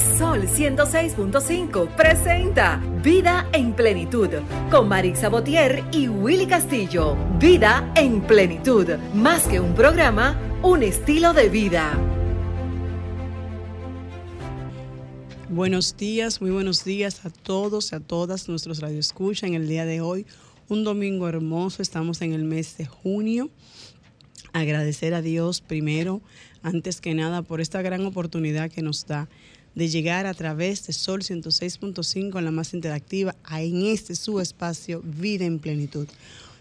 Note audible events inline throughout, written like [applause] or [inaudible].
Sol 106.5 presenta Vida en Plenitud con Marix Sabotier y Willy Castillo. Vida en Plenitud, más que un programa, un estilo de vida. Buenos días, muy buenos días a todos, a todas nuestros radioescuchas en el día de hoy. Un domingo hermoso, estamos en el mes de junio. Agradecer a Dios primero, antes que nada, por esta gran oportunidad que nos da de llegar a través de Sol 106.5 en la más interactiva, en este su espacio Vida en Plenitud.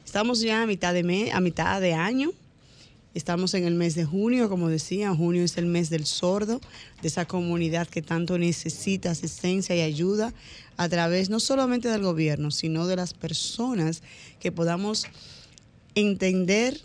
Estamos ya a mitad de, mes, a mitad de año, Estamos en el mes de junio, como decía, junio es el mes del sordo, de esa comunidad que tanto necesita asistencia y ayuda a través no solamente del gobierno, sino de las personas que podamos entender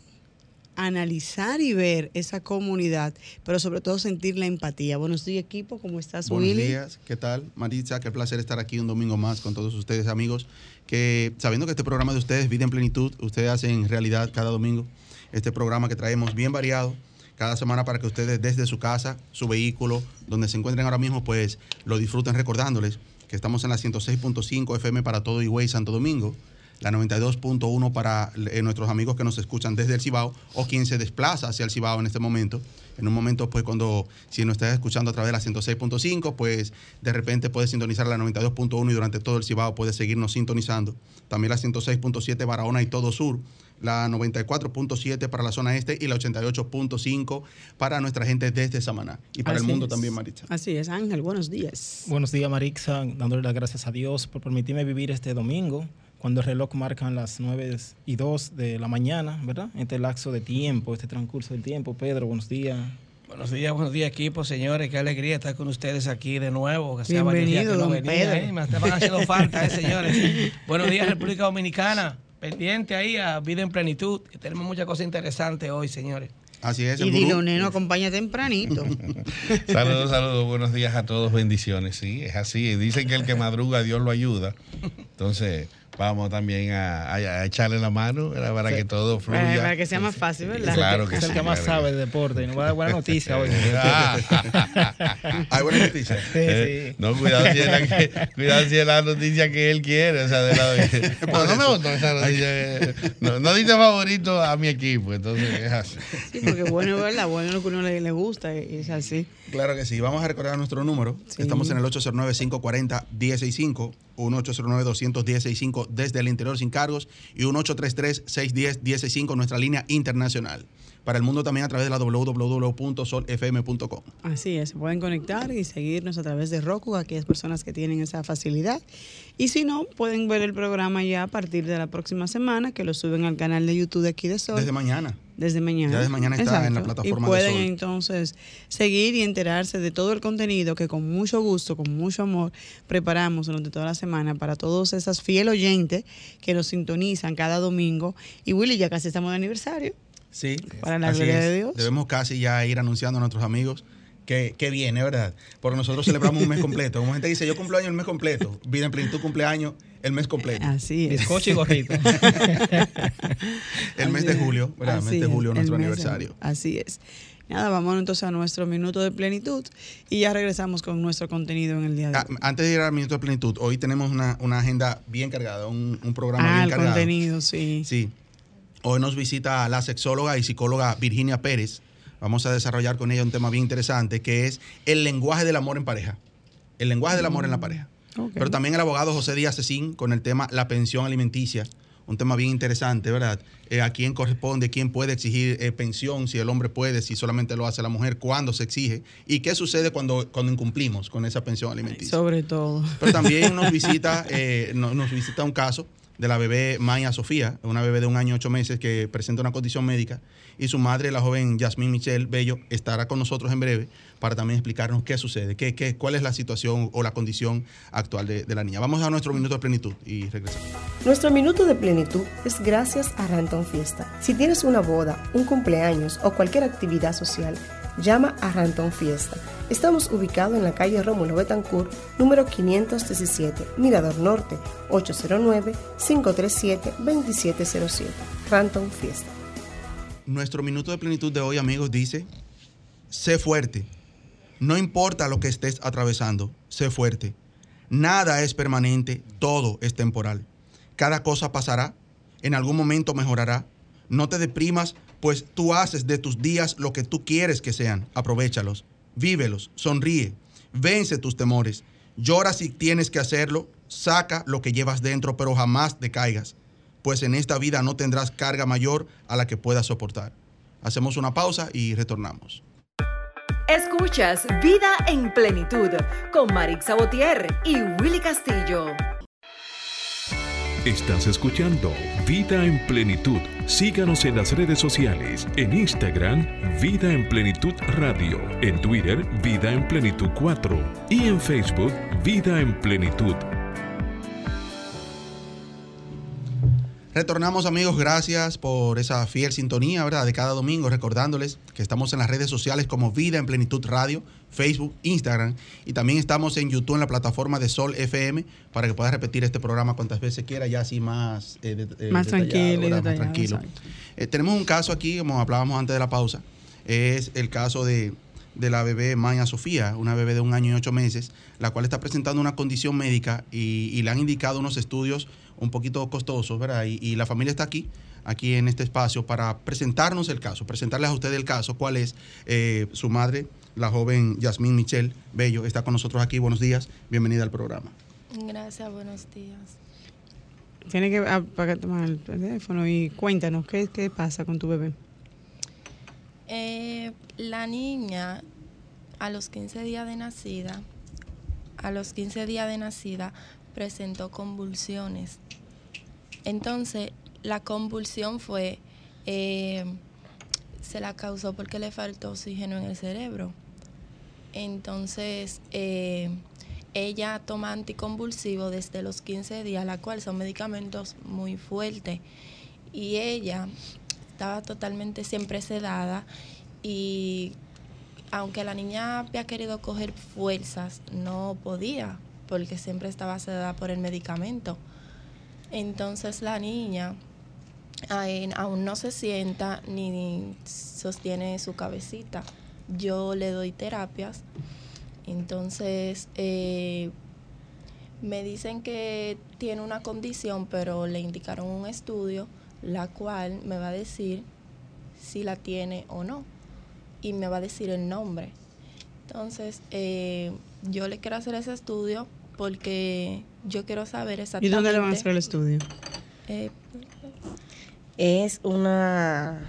analizar y ver esa comunidad, pero sobre todo sentir la empatía. Buenos días, equipo, ¿cómo estás, Buenos días, ¿qué tal? Maritza, qué placer estar aquí un domingo más con todos ustedes, amigos, que sabiendo que este programa de ustedes, Vida en Plenitud, ustedes hacen realidad cada domingo este programa que traemos bien variado cada semana para que ustedes desde su casa, su vehículo, donde se encuentren ahora mismo, pues lo disfruten recordándoles que estamos en la 106.5 FM para todo Higüey, Santo Domingo, la 92.1 para eh, nuestros amigos que nos escuchan desde el Cibao o quien se desplaza hacia el Cibao en este momento. En un momento, pues cuando, si nos estás escuchando a través de la 106.5, pues de repente puedes sintonizar la 92.1 y durante todo el Cibao puedes seguirnos sintonizando. También la 106.7 Barahona y todo sur la 94.7 para la zona este y la 88.5 para nuestra gente desde Samaná y para Así el mundo es. también, Maritza. Así es, Ángel, buenos días. Buenos días, Marixa, dándole las gracias a Dios por permitirme vivir este domingo, cuando el reloj marca las 9 y 2 de la mañana, ¿verdad? Este lapso de tiempo, este transcurso del tiempo. Pedro, buenos días. Buenos días, buenos días equipo, señores. Qué alegría estar con ustedes aquí de nuevo. Que días Bienvenido, que don no venía, Pedro. ¿eh? Me estaban haciendo falta, eh, señores. buenos días, República Dominicana. Pendiente ahí a Vida en Plenitud. que tenemos muchas cosas interesantes hoy, señores. Así es, Y. Diloné nos acompaña tempranito. [laughs] Saludos, saludos, buenos días a todos, bendiciones. Sí, es así. Dicen que el que madruga, Dios lo ayuda. Entonces, vamos también a, echarle la mano para que todo fluya. Para, que sea más fácil, ¿verdad? Claro que es el que más sabe de deporte y nos va a dar buena noticia hoy. [laughs] Ah. Hay buena noticia. Sí, eh, no, cuidado si, es la noticia que él quiere. O sea, de la, [laughs] ah, eh. no, no, dice favorito a mi equipo, entonces es. Sí, porque bueno, ¿verdad? Bueno lo que uno le, le gusta y es así. Claro que sí. Vamos a recordar nuestro número. Estamos en el 809 540 165 1-809-210-605 desde el interior sin cargos y 1-833-610-165, nuestra línea internacional. Para el mundo también a través de la www.solfm.com. Así es, pueden conectar y seguirnos a través de Roku, aquellas personas que tienen esa facilidad. Y si no, pueden ver el programa ya a partir de la próxima semana, que lo suben al canal de YouTube de aquí de Sol. Desde mañana. Desde mañana. Ya desde mañana está en la plataforma Y de pueden Sol. entonces seguir y enterarse de todo el contenido que con mucho gusto, con mucho amor, preparamos durante toda la semana para todos esas fiel oyentes que nos sintonizan cada domingo. Y Willy, ya casi estamos de aniversario. Sí. Para la así gloria es. de Dios. Debemos casi ya ir anunciando a nuestros amigos que, que viene, ¿verdad? Porque nosotros celebramos un mes [laughs] completo. Como gente dice, yo cumplo año el mes completo. Vida en plenitud cumpleaños el mes completo. Así es. Bizcocho y gorrito. [laughs] El mes de Así es. julio, ¿verdad? El mes Así de es, julio, el nuestro de aniversario. Así es. Nada, vamos entonces a nuestro minuto de plenitud y ya regresamos con nuestro contenido en el día de Ah, hoy. antes de ir al minuto de plenitud, hoy tenemos una, una agenda bien cargada, un, un programa Ah, bien el cargado. contenido, sí. Sí. Hoy nos visita la sexóloga y psicóloga Virginia Pérez. Vamos a desarrollar con ella un tema bien interesante que es el lenguaje del amor en pareja. El lenguaje del amor en la pareja. Ok. Pero también el abogado José Díaz Cecín con el tema la pensión alimenticia. Un tema bien interesante, ¿verdad? Eh, ¿A quién corresponde? ¿Quién puede exigir eh, pensión? Si el hombre puede, si solamente lo hace la mujer, ¿cuándo se exige? ¿Y qué sucede cuando, cuando incumplimos con esa pensión alimenticia? Sobre todo. Pero también nos [laughs] visita, eh, no- nos visita un caso de la bebé Maya Sofía, una bebé de un año y ocho meses que presenta una condición médica. Y su madre, la joven Yasmín Michelle Bello, estará con nosotros en breve para también explicarnos qué sucede, qué, qué, cuál es la situación o la condición actual de, de la niña. Vamos a nuestro minuto de plenitud y regresamos. Nuestro minuto de plenitud es gracias a Ranton Fiesta. Si tienes una boda, un cumpleaños o cualquier actividad social, llama a Ranton Fiesta. Estamos ubicados en la calle Rómulo Betancourt, número 517, Mirador Norte, 809-537-2707. Ranton Fiesta. Nuestro minuto de plenitud de hoy, amigos, dice, sé fuerte, No importa lo que estés atravesando, sé fuerte. Nada es permanente, todo es temporal. Cada cosa pasará, en algún momento mejorará. No te deprimas, pues tú haces de tus días lo que tú quieres que sean. Aprovechalos, vívelos, sonríe, vence tus temores. Llora si tienes que hacerlo, saca lo que llevas dentro, pero jamás te caigas, pues en esta vida no tendrás carga mayor a la que puedas soportar. Hacemos una pausa y retornamos. Escuchas Vida en Plenitud con Marix Sabotier y Willy Castillo. Estás escuchando Vida en Plenitud. Síganos en las redes sociales, en Instagram, Vida en Plenitud Radio, en Twitter, Vida en Plenitud 4 y en Facebook, Vida en Plenitud. Retornamos amigos, gracias por esa fiel sintonía, ¿verdad? De cada domingo, recordándoles que estamos en las redes sociales como Vida en Plenitud Radio, Facebook, Instagram y también estamos en YouTube en la plataforma de Sol FM para que puedas repetir este programa cuantas veces quiera, ya así más, eh, de, eh, más tranquilo, ¿verdad? y más tranquilo. Eh, tenemos un caso aquí, como hablábamos antes de la pausa, es el caso de, de la bebé Maya Sofía, una bebé de un año y ocho meses, la cual está presentando una condición médica y, y le han indicado unos estudios un poquito costosos, ¿verdad? Y, y, la familia está aquí, aquí en este espacio, para presentarnos el caso, presentarles a ustedes el caso, cuál es eh, su madre, la joven Yasmín Michelle Bello, está con nosotros aquí. Buenos días, bienvenida al programa. Gracias, buenos días. Tiene que apagar el teléfono y cuéntanos, ¿qué, qué pasa con tu bebé? Eh, la niña, a los 15 días de nacida, a los 15 días de nacida, presentó convulsiones. Entonces, la convulsión fue, eh, se la causó porque le faltó oxígeno en el cerebro. Entonces, eh, ella toma anticonvulsivo desde los 15 días, la cual son medicamentos muy fuertes. Y ella estaba totalmente siempre sedada y aunque la niña había querido coger fuerzas, no podía porque siempre estaba sedada por el medicamento. Entonces la niña aún no se sienta ni sostiene su cabecita. Yo le doy terapias. Entonces eh, me dicen que tiene una condición, pero le indicaron un estudio, la cual me va a decir si la tiene o no. Y me va a decir el nombre. Entonces, eh, yo le quiero hacer ese estudio porque yo quiero saber exactamente. ¿Y dónde le van a hacer el estudio? Eh, es una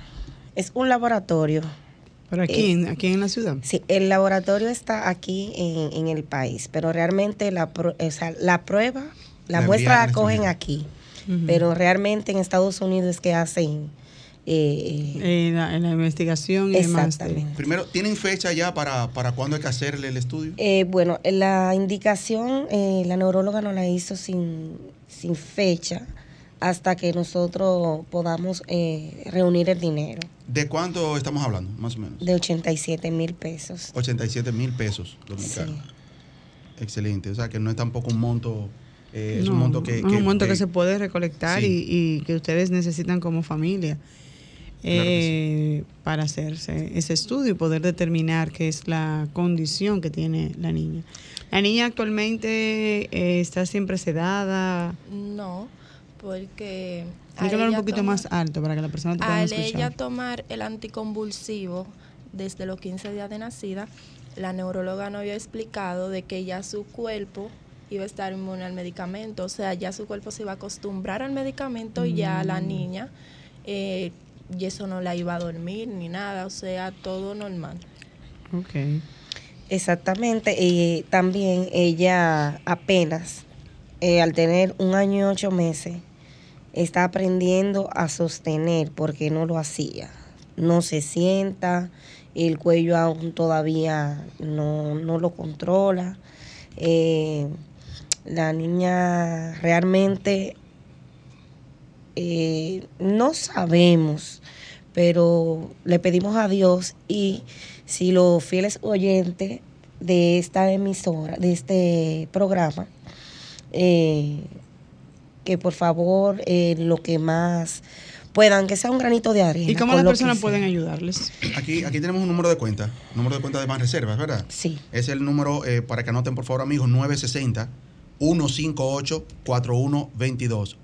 es un laboratorio. ¿Pero aquí, eh, aquí en la ciudad? Sí, el laboratorio está aquí en, en el país, pero realmente la, o sea, la prueba, la, la muestra la cogen aquí, uh -huh. pero realmente en Estados Unidos es que hacen eh, en, la, en, la, investigación y exactamente. demás. Primero, ¿tienen fecha ya para, para cuándo hay que hacerle el estudio? Eh, bueno, la indicación, eh, la neuróloga nos la hizo sin, sin fecha hasta que nosotros podamos eh, reunir el dinero. ¿De cuánto estamos hablando, más o menos? De 87 mil pesos. 87 mil pesos dominicanos. Sí. Excelente. O sea, que no es tampoco un monto... Eh, es no, un monto que, es un monto que, que se puede recolectar sí. y, y, que ustedes necesitan como familia. Claro eh, sí. para hacerse ese estudio y poder determinar qué es la condición que tiene la niña. ¿La niña actualmente eh, está siempre sedada? No, porque... Hay que hablar un poquito toma, más alto para que la persona te pueda al escuchar. ella tomar el anticonvulsivo desde los 15 días de nacida, la neuróloga nos había explicado de que ya su cuerpo iba a estar inmune al medicamento, o sea, ya su cuerpo se iba a acostumbrar al medicamento mm. y ya la niña... Eh, y eso no la iba a dormir ni nada, o sea, todo normal. Ok. Exactamente, y también ella apenas, eh, al tener un año y ocho meses, está aprendiendo a sostener porque no lo hacía. No se sienta, el cuello aún todavía no, no lo controla. Eh, la niña realmente eh, no sabemos, pero le pedimos a Dios y si los fieles oyentes de esta emisora, de este programa, eh, que por favor eh, lo que más puedan, que sea un granito de arena. ¿Y cómo las personas pueden ayudarles? Aquí, aquí tenemos un número de cuenta, número de cuenta de Banreservas, ¿verdad? Sí. Es el número, eh, para que anoten por favor amigos, 960-158-4122.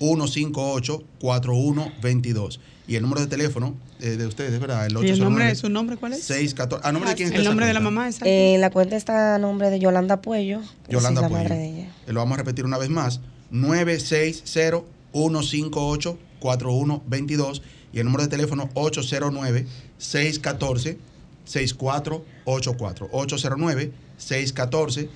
960-158-4122. Y el número de teléfono eh, de ustedes, ¿verdad? El ¿Y el nombre, 809 su nombre cuál es? 614. ¿A nombre de quién está El nombre de la mamá, exacto. Eh, la cuenta está a nombre de Yolanda Puello. Yolanda es la Puello. madre de ella. Eh, Lo vamos a repetir una vez más. 960-158-4122 y el número de teléfono 809-614-6484. 809-614-6484.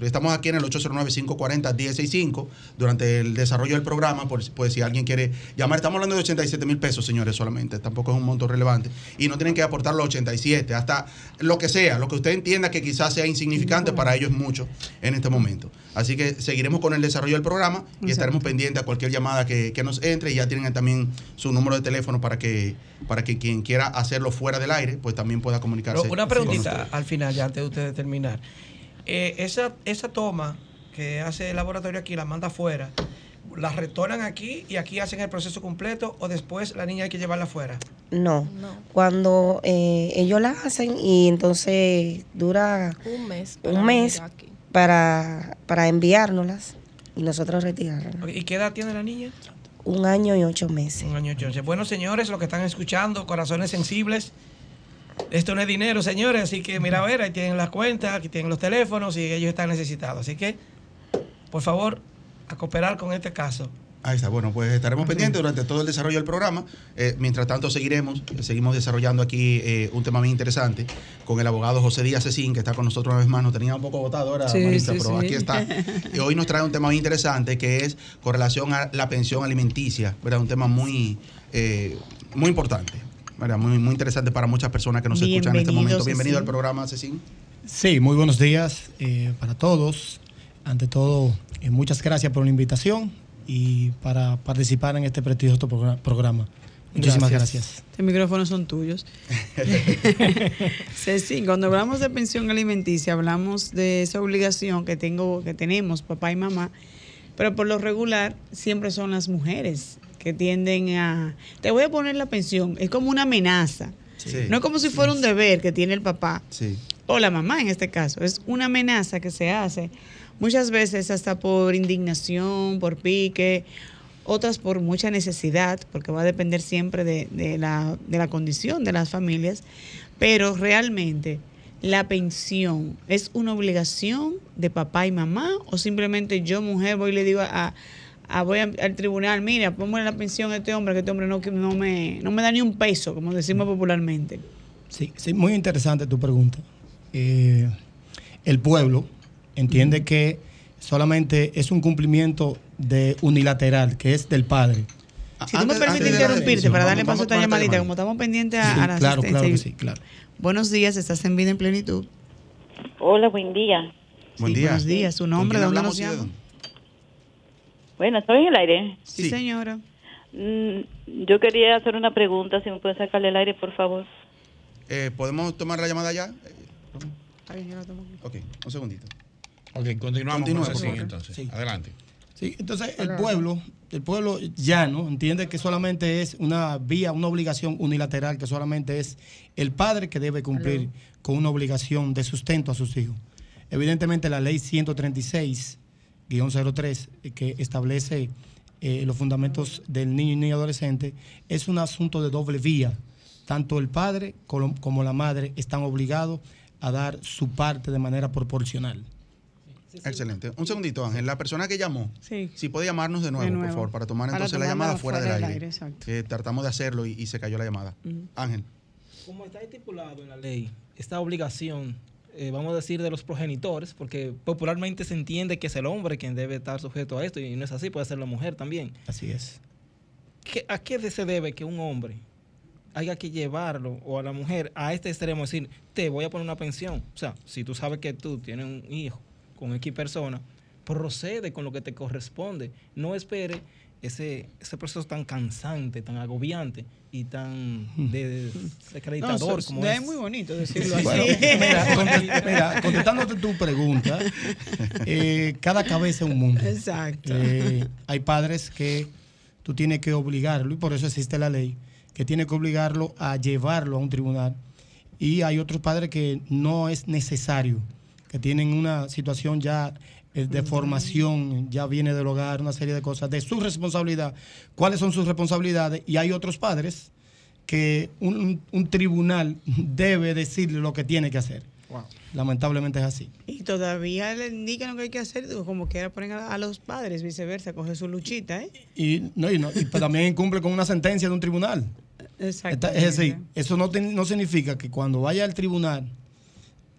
Y estamos aquí en el 809-540-1065 durante el desarrollo del programa, por, pues si alguien quiere llamar. Estamos hablando de 87 mil pesos, señores, solamente. Tampoco es un monto relevante. Y no tienen que aportar los 87, hasta lo que sea, lo que usted entienda que quizás sea insignificante, para ellos es mucho en este momento. Así que seguiremos con el desarrollo del programa y Exacto. estaremos pendientes a cualquier llamada que, que nos entre. Y ya tienen también su número de teléfono para que, para que quien quiera hacerlo fuera del aire, pues también pueda comunicarse. Pero una preguntita al final, ya antes de ustedes terminar. Eh, esa, esa toma que hace el laboratorio aquí, la manda afuera, ¿la retornan aquí y aquí hacen el proceso completo o después la niña hay que llevarla afuera? No. Cuando eh, ellos la hacen y entonces dura Un mes. para un mes para, para enviárnoslas y nosotros retirarlas. ¿Y qué edad tiene la niña? Un año y ocho meses. Un año y ocho meses. Bueno, señores, los que están escuchando, corazones sensibles, esto no es dinero, señores, así que mira a ver, ahí tienen las cuentas, aquí tienen los teléfonos y ellos están necesitados. Así que, por favor, a cooperar con este caso. Ahí está, bueno, pues estaremos pendientes durante todo el desarrollo del programa. Eh, mientras tanto, seguiremos, seguimos desarrollando aquí eh, un tema muy interesante con el abogado José Díaz Cecín, que está con nosotros una vez más. Nos tenía un poco votado ahora, Sí, Marisa, sí, pero sí. aquí está. Y hoy nos trae un tema muy interesante que es con relación a la pensión alimenticia, ¿verdad? Un tema muy, eh, muy importante, Muy, muy interesante para muchas personas que nos escuchan en este momento. Bienvenido Cecín. al programa, Cecín. Sí, muy buenos días eh, para todos. Ante todo, eh, muchas gracias por la invitación y para participar en este prestigioso progra- programa. Muchísimas gracias. Este micrófono son tuyos. [laughs] [laughs] Ceci, cuando hablamos de pensión alimenticia, hablamos de esa obligación que tengo, que tenemos papá y mamá, pero por lo regular siempre son las mujeres que tienden a te voy a poner la pensión, es como una amenaza. Sí. No es como si fuera un deber que tiene el papá Sí. o la mamá en este caso. Es una amenaza que se hace muchas veces hasta por indignación, por pique, otras por mucha necesidad, porque va a depender siempre de, de la, de la condición de las familias. Pero realmente, ¿la pensión es una obligación de papá y mamá o simplemente yo, mujer, voy y le digo a... a- voy a- al tribunal, mira, ponme la pensión a este hombre, que este hombre no, no, me, no me da ni un peso, como decimos popularmente. Sí, sí, muy interesante tu pregunta. Eh, el pueblo entiende que solamente es un cumplimiento de unilateral, que es del padre. Si tú me permites interrumpirte para darle paso a esta llamadita, llamada. como estamos pendientes a, Sí, a la claro, asistencia. claro que sí, claro. Buenos días, estás en vida en plenitud. Hola, buen día. Buen Sí, día. Buenos días, su ¿Con nombre, ¿de dónde nos llama? Bueno, ¿estoy en el aire? Sí, señora. Mm, yo quería hacer una pregunta, si me pueden sacarle el aire, por favor. Eh, ¿Podemos tomar la llamada ya? Está bien, la tomo. Ok, un segundito. Ok, continuamos. Continúa, sí, entonces. Adelante. Sí, entonces el pueblo, el pueblo llano entiende que solamente es una vía, una obligación unilateral, que solamente es el padre que debe cumplir con una obligación de sustento a sus hijos. Evidentemente la ley 136 03 que establece eh, los fundamentos del niño y niña adolescente, es un asunto de doble vía. Tanto el padre como, la madre están obligados a dar su parte de manera proporcional. Excelente. Un segundito, Ángel. La persona que llamó, sí. si puede llamarnos de nuevo, por favor, para tomar entonces la llamada fuera, fuera del, aire. aire eh, tratamos de hacerlo y, se cayó la llamada. Ángel. Como está estipulado en la ley, esta obligación eh, vamos a decir, de los progenitores, porque popularmente se entiende que es el hombre quien debe estar sujeto a esto, y no es así, puede ser la mujer también. Así es. ¿Qué- ¿A qué se debe que un hombre haya que llevarlo o a la mujer a este extremo, decir, te voy a poner una pensión? O sea, si tú sabes que tú tienes un hijo con X persona, procede con lo que te corresponde. No espere ese, ese proceso tan cansante, tan agobiante y tan de- [laughs] desacreditador No, como es es. muy bonito decirlo así. Bueno, [laughs] mira, conte- mira, contestándote tu pregunta, eh, cada cabeza es un mundo. Exacto. Eh, hay padres que tú tienes que obligarlo, y por eso existe la ley, que tiene que obligarlo a llevarlo a un tribunal. Y hay otros padres que no es necesario, que tienen una situación ya de formación, ya viene del hogar, una serie de cosas, de su responsabilidad, cuáles son sus responsabilidades. Y hay otros padres que un, un tribunal [laughs] debe decirle lo que tiene que hacer. Lamentablemente es así. Y todavía le indican lo que hay que hacer, como quiera ponen a, a los padres, viceversa, coge su luchita, ¿eh? Y, no, y, no- y pues también [laughs] cumple con una sentencia de un tribunal. Exacto. Es decir, eso no, no significa que cuando vaya al tribunal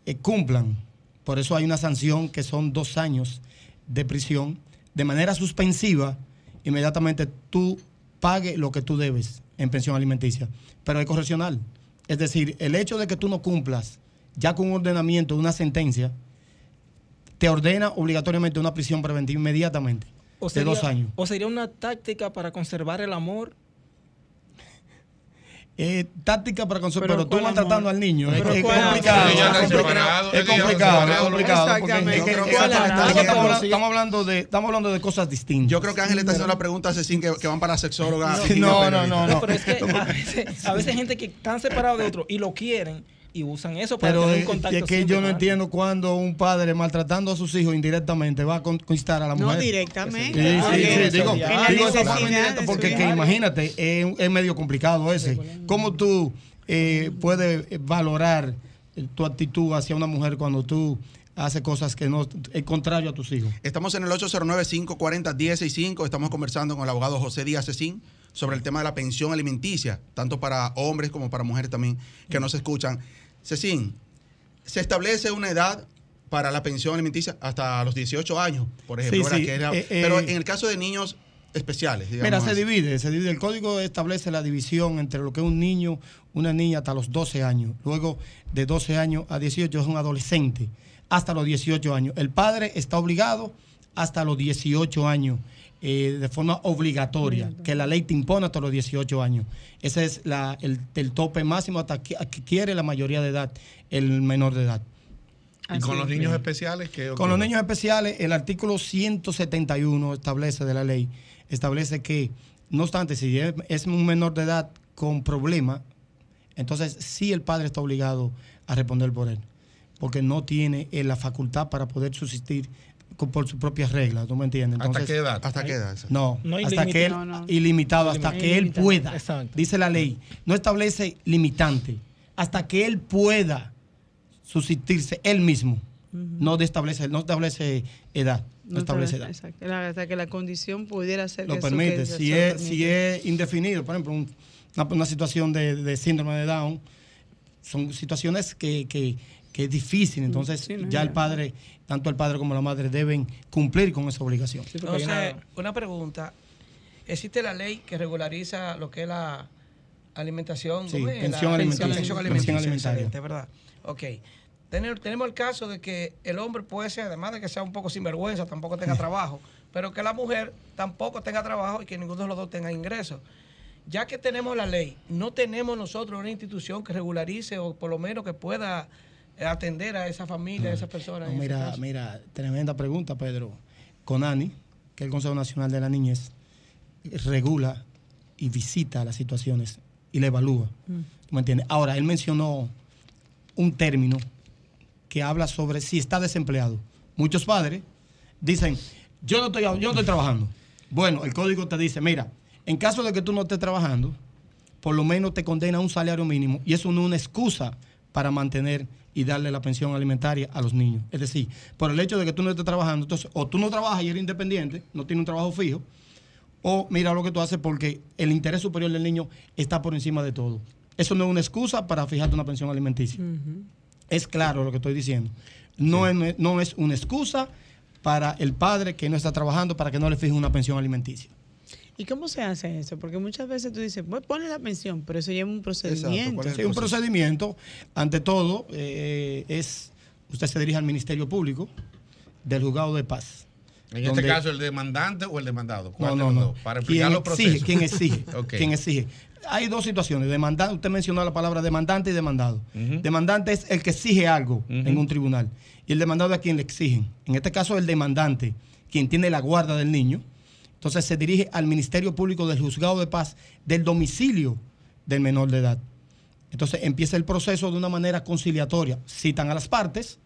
eh, cumplan. Por eso hay una sanción que son dos años de prisión. De manera suspensiva, inmediatamente tú pagues lo que tú debes en pensión alimenticia. Pero es correccional. Es decir, el hecho de que tú no cumplas ya con un ordenamiento de una sentencia, te ordena obligatoriamente una prisión preventiva inmediatamente. O de dos años. O sería una táctica para conservar el amor. Eh, táctica para conseguir, Pero pero, tú ¿cuál maltratando amor? al niño. Es, Pero es ¿cuál complicado. Es complicado, Es es Exactamente. estamos, hablando, de, estamos hablando de cosas distintas. Yo creo que Ángel está haciendo la pregunta a Cecín que, que van para la sexóloga. No, no, no, no, no. Pero es que a veces, a veces hay gente que están separados de otro y lo quieren y usan eso para Pero tener es, un contacto. es que siempre yo no entiendo cuando un padre maltratando a sus hijos indirectamente va a conquistar a la No mujer. directamente. Sí, sí, Porque sí, digo, digo de porque que imagínate, es, es medio complicado ese. ¿Cómo tú eh, puedes valorar tu actitud hacia una mujer cuando tú haces cosas que no es contrario a tus hijos? Estamos en el 809-540-1065. Estamos conversando con el abogado José Díaz Cecín sobre el tema de la pensión alimenticia, tanto para hombres como para mujeres también que nos escuchan. Cecín, se establece una edad para la pensión alimenticia hasta los 18 años, por ejemplo. Sí, ¿verdad? sí. Que era- Eh, eh, pero en el caso de niños especiales, digamos. Mira, se así. divide, se divide. El código establece la división entre lo que es un niño, una niña hasta los 12 años. Luego, de 12 años a 18 es un adolescente, hasta los 18 años. El padre está obligado hasta los 18 años, eh, de forma obligatoria, que la ley te impone hasta los 18 años. Ese es la- el, el tope máximo hasta que, que quiere la mayoría de edad, el menor de edad. Y con los niños especiales, ¿qué Con los niños especiales, el artículo 171 establece de la ley, establece que, no obstante, si es, es un menor de edad con problema, entonces sí el padre está obligado a responder por él, porque no tiene eh, la facultad para poder subsistir por sus propias reglas, ¿tú me entiendes? ¿Hasta qué edad? ¿Hasta qué edad? No, No hasta ilimit- que él, no, no. ilimitado, hasta que él Ilimitado, pueda. exacto. Dice la ley, no establece limitante, hasta que él pueda subsistirse él mismo. No establece, no establece edad, no, establece edad. Exacto. La- Hasta que la condición pudiera ser Lo que eso permite. que Si es, permite. si es indefinido, por ejemplo, un- una, una situación de, de síndrome de Down, son situaciones que, que, que es difícil. Entonces, Sí, no, ya el padre, tanto el padre como la madre, deben cumplir con esa obligación. Entonces, una pregunta. ¿Existe la ley que regulariza lo que es la alimentación? Sí, ¿cómo es? pensión La- alimenticia. Pensión Pensión alimenticia, alimentaria. excelente, ¿verdad? Ok. Tener- tenemos el caso de que el hombre puede ser, además de que sea un poco sinvergüenza, tampoco tenga [laughs] trabajo, pero que la mujer tampoco tenga trabajo y que ninguno de los dos tenga ingresos. Ya que tenemos la ley, no tenemos nosotros una institución que regularice o por lo menos que pueda atender a esa familia, a esas personas. No, mira, mira, tremenda pregunta, Pedro. CONANI, que es el Consejo Nacional de la Niñez, regula y visita las situaciones y la evalúa. ¿Tú ¿Me entiendes? Ahora, él mencionó un término que habla sobre si está desempleado. Muchos padres dicen, yo no estoy, yo no estoy trabajando. Bueno, el código te dice, mira, en caso de que tú no estés trabajando, por lo menos te condena a un salario mínimo y eso no es una excusa para mantener y darle la pensión alimentaria a los niños. Es decir, por el hecho de que tú no estés trabajando, entonces o tú no trabajas y eres independiente, no tienes un trabajo fijo, o mira lo que tú haces porque el interés superior del niño está por encima de todo. Eso no es una excusa para fijarte una pensión alimenticia. Es claro lo que estoy diciendo. No, es, no es una excusa para el padre que no está trabajando para que no le fije una pensión alimenticia. ¿Y cómo se hace eso? Porque muchas veces tú dices, pues ponle la pensión, pero eso lleva un procedimiento. Sí, un procedimiento, ante todo, eh, es, usted se dirige al Ministerio Público del Juzgado de Paz. En donde- este caso, el demandante o el demandado. ¿Cuál No, no, no. Para explicar ¿Quién los procesos. exige? ¿Quién exige? [laughs] Ok. ¿Quién exige? Hay dos situaciones. Demandante, usted mencionó la palabra demandante y demandado. Demandante es el que exige algo en un tribunal. Y el demandado es a quien le exigen. En este caso, el demandante, quien tiene la guarda del niño, entonces se dirige al Ministerio Público del Juzgado de Paz del domicilio del menor de edad. Entonces empieza el proceso de una manera conciliatoria. Citan a las partes,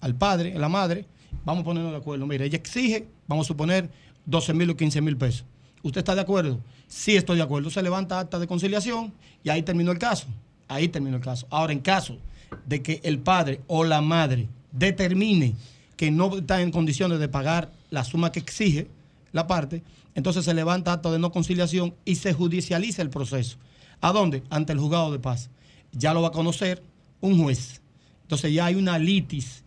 al padre, a la madre, vamos a ponernos de acuerdo. Mire, ella exige, vamos a suponer, 12 mil o 15 mil pesos. ¿Usted está de acuerdo? Sí, estoy de acuerdo. Se levanta acta de conciliación y ahí terminó el caso. Ahí terminó el caso. Ahora, en caso de que el padre o la madre determine que no está en condiciones de pagar la suma que exige la parte, entonces se levanta acta de no conciliación y se judicializa el proceso. ¿A dónde? Ante el juzgado de paz. Ya lo va a conocer un juez. Entonces ya hay una litis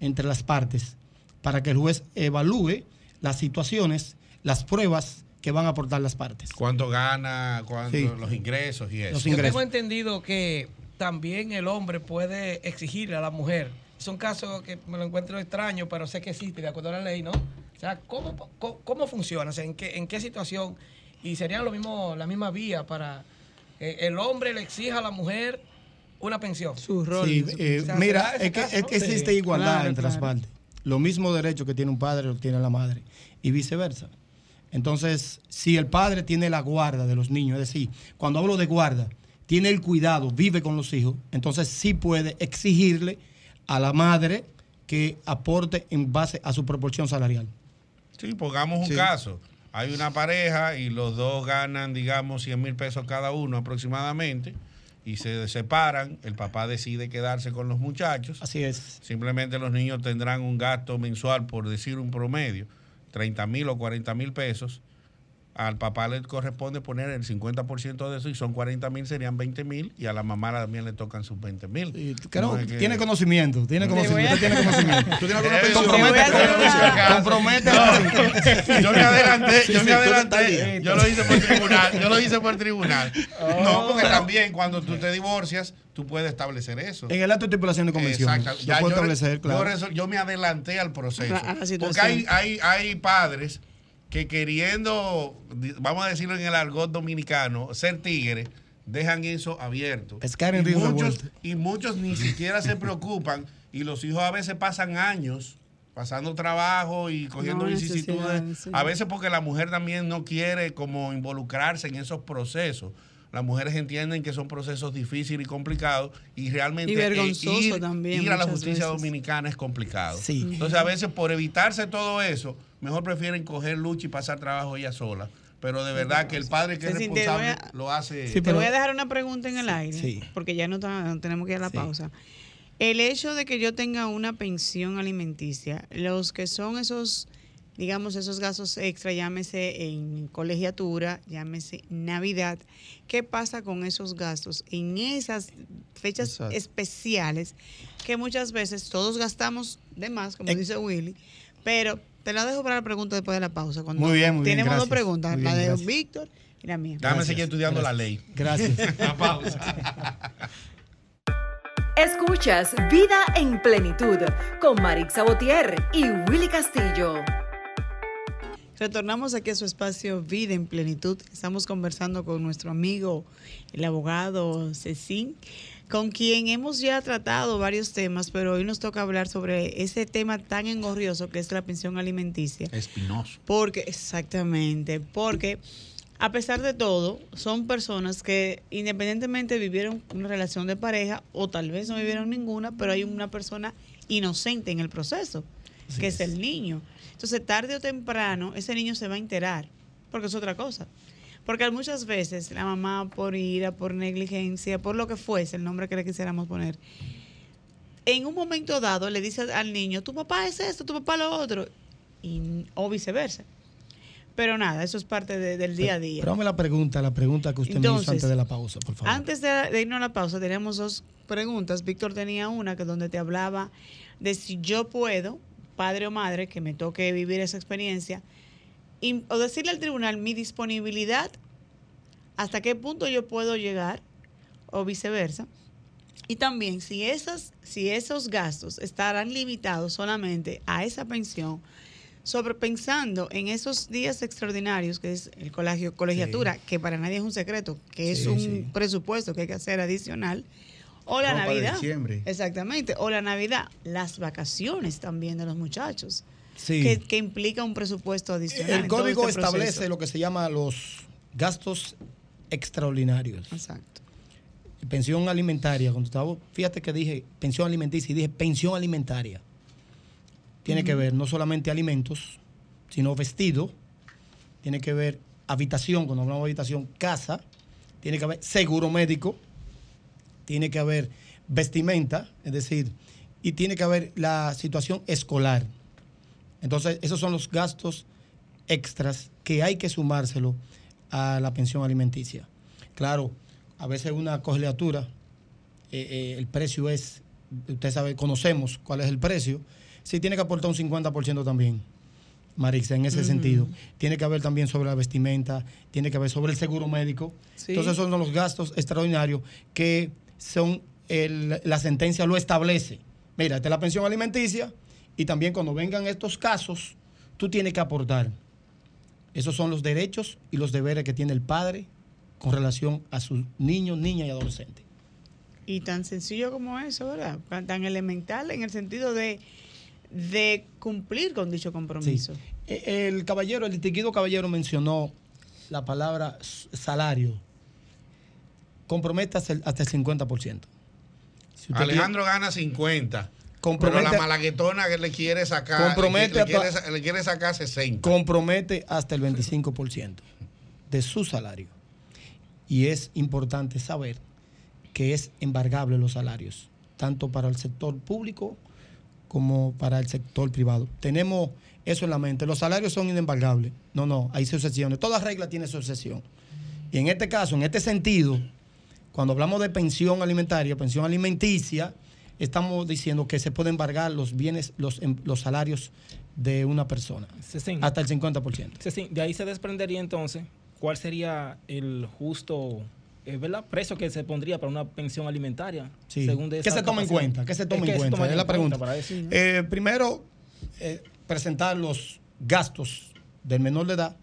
entre las partes para que el juez evalúe las situaciones, las pruebas que van a aportar las partes. ¿Cuánto gana? Cuánto, Sí. Los ingresos y eso. Yo tengo entendido que también el hombre puede exigirle a la mujer. Son casos que me lo encuentro extraño, pero sé que existe de acuerdo a la ley, ¿no? Sea, ¿cómo, cómo, cómo funciona? O sea, ¿en qué, ¿en qué situación? Y serían lo mismo, la misma vía para que el hombre le exija a la mujer una pensión. Su Sí, eh, mira, es que, es que existe igualdad Claro, entre las claro. partes. Lo mismo derecho que tiene un padre lo tiene la madre y viceversa. Entonces, si el padre tiene la guarda de los niños, es decir, cuando hablo de guarda, tiene el cuidado, vive con los hijos, entonces sí puede exigirle a la madre que aporte en base a su proporción salarial. Sí, pongamos un Sí. caso. Hay una pareja y los dos ganan, digamos, 100 mil pesos cada uno aproximadamente y se separan. El papá decide quedarse con los muchachos. Así es. Simplemente los niños tendrán un gasto mensual, por decir un promedio, 30 mil o 40 mil pesos. Al papá le corresponde poner el 50% de eso y son 40 mil, serían 20 mil y a la mamá también le tocan sus 20 mil. Creo- tiene conocimiento, tiene conocimiento, a- tiene conocimiento. ¿Tú tienes alguna compromete- No, yo me adelanté, Sí, yo sí, me adelanté. Yo lo hice por tribunal, yo lo hice por tribunal. Oh. No, porque también cuando tú te divorcias, tú puedes establecer eso. En el acto de estipulación de convención. Exacto. Yo Ya puedo yo, establecer, yo claro. resol- yo me adelanté al proceso. A la porque hay, hay, hay padres que queriendo, vamos a decirlo en el argot dominicano, ser tigre, dejan eso abierto. Pescar en y muchos, y muchos ni siquiera se preocupan y los hijos a veces pasan años pasando trabajo y cogiendo No, vicisitudes. sí. A veces porque la mujer también no quiere como involucrarse en esos procesos. Las mujeres entienden que son procesos difíciles y complicados y realmente Y eh, vergonzoso ir, también ir a la justicia veces. dominicana es complicado. Sí. Entonces a veces por evitarse todo eso, mejor prefieren coger lucha y pasar trabajo ella sola. Pero de verdad que el padre que es responsable a- lo hace. Te voy a dejar una pregunta en el aire, sí. porque ya no ta- tenemos que ir a la pausa. El hecho de que yo tenga una pensión alimenticia, los que son esos, digamos, esos gastos extra, llámese en colegiatura, llámese Navidad, ¿qué pasa con esos gastos en esas fechas Exacto. especiales que muchas veces todos gastamos de más, Eh, como dice Willy, pero te la dejo para la pregunta después de la pausa. Cuando Muy bien, muy bien, Tenemos dos preguntas, Muy la bien, de gracias. Víctor y la mía. Déjame seguir estudiando la ley. Gracias. [laughs] La pausa. Escuchas Vida en Plenitud con Marix Sabotier y Willy Castillo. Retornamos aquí a su espacio Vida en Plenitud. Estamos conversando con nuestro amigo, el abogado Cecín, con quien hemos ya tratado varios temas, pero hoy nos toca hablar sobre ese tema tan engorrioso que es la pensión alimenticia. Espinoso. Porque, exactamente, porque a pesar de todo, son personas que independientemente vivieron una relación de pareja o tal vez no vivieron ninguna, pero hay una persona inocente en el proceso, que es. el niño. Entonces, tarde o temprano, ese niño se va a enterar, porque es otra cosa. Porque muchas veces la mamá, por ira, por negligencia, por lo que fuese, el nombre que le quisiéramos poner, en un momento dado le dice al niño, tu papá es esto, tu papá lo otro, y, o viceversa. Pero nada, eso es parte de- del día a día. Pero dame la pregunta, la pregunta que usted me hizo Entonces, antes de la pausa, por favor. Antes de, de irnos a la pausa, teníamos dos preguntas. Víctor tenía una que donde te hablaba de si yo puedo, padre o madre, que me toque vivir esa experiencia, y- o decirle al tribunal mi disponibilidad, hasta qué punto yo puedo llegar, o viceversa. Y también si, esas, si esos gastos estarán limitados solamente a esa pensión, sobre pensando en esos días extraordinarios que es el colegio, colegiatura, que para nadie es un secreto, que es un sí. presupuesto que hay que hacer adicional, o la Ropa de Navidad. diciembre. Exactamente, o la Navidad, las vacaciones también de los muchachos, Sí. que, que implica un presupuesto adicional. El código este establece proceso. lo que se llama los gastos extraordinarios. Exacto. Pensión alimentaria. Cuando estaba, fíjate que dije pensión alimenticia y dije pensión alimentaria. Tiene que ver no solamente alimentos, sino vestido. Tiene que ver habitación, cuando hablamos de habitación, casa. Tiene que haber seguro médico. Tiene que haber vestimenta, es decir, y tiene que haber la situación escolar. Entonces, esos son los gastos extras que hay que sumárselo a la pensión alimenticia. Claro, a veces una colegiatura, eh, eh, el precio es, usted sabe, conocemos cuál es el precio, sí tiene que aportar un 50% también, Marixa, en ese sentido. Tiene que haber también sobre la vestimenta, tiene que haber sobre el seguro médico. Sí. Entonces, esos son los gastos extraordinarios que son, el- la sentencia lo establece. Mira, esta es la pensión alimenticia y también cuando vengan estos casos, tú tienes que aportar. Esos son los derechos y los deberes que tiene el padre con relación a sus niños, niñas y adolescentes. Y tan sencillo como eso, ¿verdad? Tan elemental en el sentido de, de cumplir con dicho compromiso. Eh, El caballero, el distinguido caballero mencionó la palabra salario. Compromete hasta el, hasta el 50%. Si usted Alejandro gana 50. Pero Compromete- la malaguetona que le quiere sacar, Compromete quiere, le quiere sacar 60. compromete hasta el 25% de su salario. Y es importante saber que es embargable los salarios, tanto para el sector público como para el sector privado. Tenemos eso en la mente. Los salarios son inembargables. No, no, hay sucesiones. Toda regla tiene sucesión. Y en este caso, en este sentido, cuando hablamos de pensión alimentaria, pensión alimenticia, estamos diciendo que se pueden embargar los bienes, los, em- los salarios de una persona. Hasta el 50%. Cecín, de ahí se desprendería entonces cuál sería el justo eh, ¿verdad? precio que se pondría para una pensión alimentaria. Sí. según de ¿Qué se toma en cuenta? ¿Qué se toma Es en cuenta? tomaría Es la en cuenta pregunta. para decir. Eh, primero, eh, presentar los gastos del menor de edad,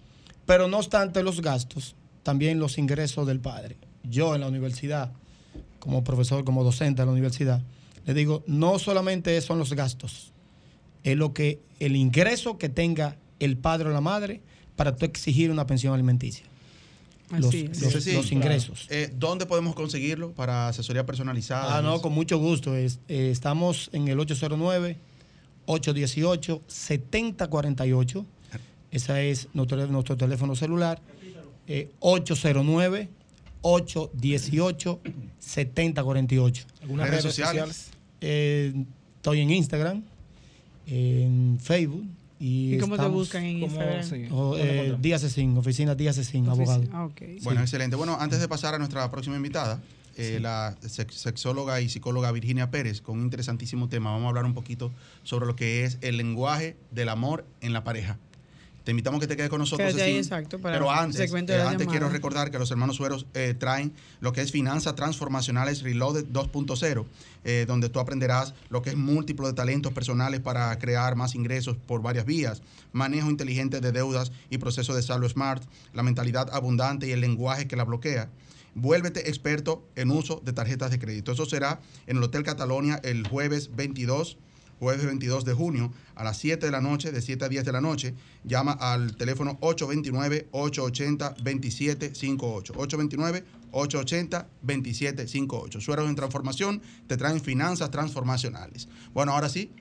pero no obstante los gastos, también los ingresos del padre. Yo en la universidad, como profesor, como docente de la universidad, le digo, no solamente son los gastos, es lo que el ingreso que tenga el padre o la madre para tú exigir una pensión alimenticia. Los, Así es. los- Sí, los sí. ingresos. Eh, ¿Dónde podemos conseguirlo para asesoría personalizada? Ah, no, con mucho gusto. Es- eh, estamos en el 809-818-7048. Ese es nuestro, nuestro teléfono celular. Eh, 809-818-7048. ¿Algunas redes redes, sociales? sociales? Eh, estoy en Instagram, en Facebook. ¿Y, ¿Y cómo te buscan en ¿Cómo Instagram? Oh, eh? Díaz Cecín, oficina Díaz Cecín, abogado. Ah. Bueno, excelente. Bueno, antes de pasar a nuestra próxima invitada, eh, la sex- sexóloga y psicóloga Virginia Pérez, con un interesantísimo tema. Vamos a hablar un poquito sobre lo que es el lenguaje del amor en la pareja. Te invitamos a que te quedes con nosotros. Cecín. exacto, para pero antes, eh, antes quiero recordar que los hermanos Sueros eh, traen lo que es Finanzas Transformacionales Reloaded 2.0, eh, donde tú aprenderás lo que es múltiplo de talentos personales para crear más ingresos por varias vías, manejo inteligente de deudas y proceso de saldo smart, la mentalidad abundante y el lenguaje que la bloquea. Vuélvete experto en uso de tarjetas de crédito. Eso será en el Hotel Catalonia el jueves 22 jueves 22 de junio a las 7 de la noche, de 7 a 10 de la noche. Llama al teléfono 829-880-2758. 829-880-2758. Sueros en transformación te traen finanzas transformacionales. Bueno, ahora sí,